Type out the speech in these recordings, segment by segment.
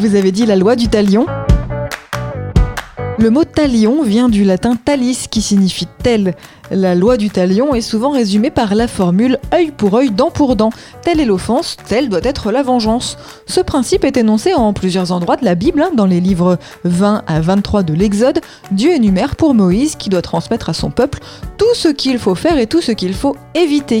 Vous avez dit la loi du talion le mot talion vient du latin talis qui signifie tel. La loi du talion est souvent résumée par la formule œil pour œil, dent pour dent. Telle est l'offense, telle doit être la vengeance. Ce principe est énoncé en plusieurs endroits de la Bible, hein, dans les livres 20 à 23 de l'Exode. Dieu énumère pour Moïse qui doit transmettre à son peuple tout ce qu'il faut faire et tout ce qu'il faut éviter.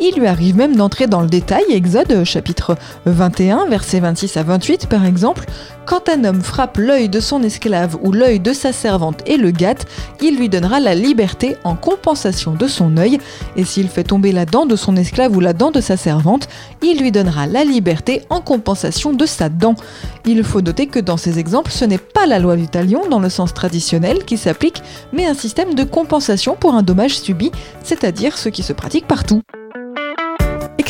Il lui arrive même d'entrer dans le détail, Exode chapitre 21, versets 26 à 28 par exemple. Quand un homme frappe l'œil de son esclave ou l'œil de sa servante et le gâte, il lui donnera la liberté en compensation de son œil, et s'il fait tomber la dent de son esclave ou la dent de sa servante, il lui donnera la liberté en compensation de sa dent. Il faut noter que dans ces exemples, ce n'est pas la loi du talion dans le sens traditionnel qui s'applique, mais un système de compensation pour un dommage subi, c'est-à-dire ce qui se pratique partout.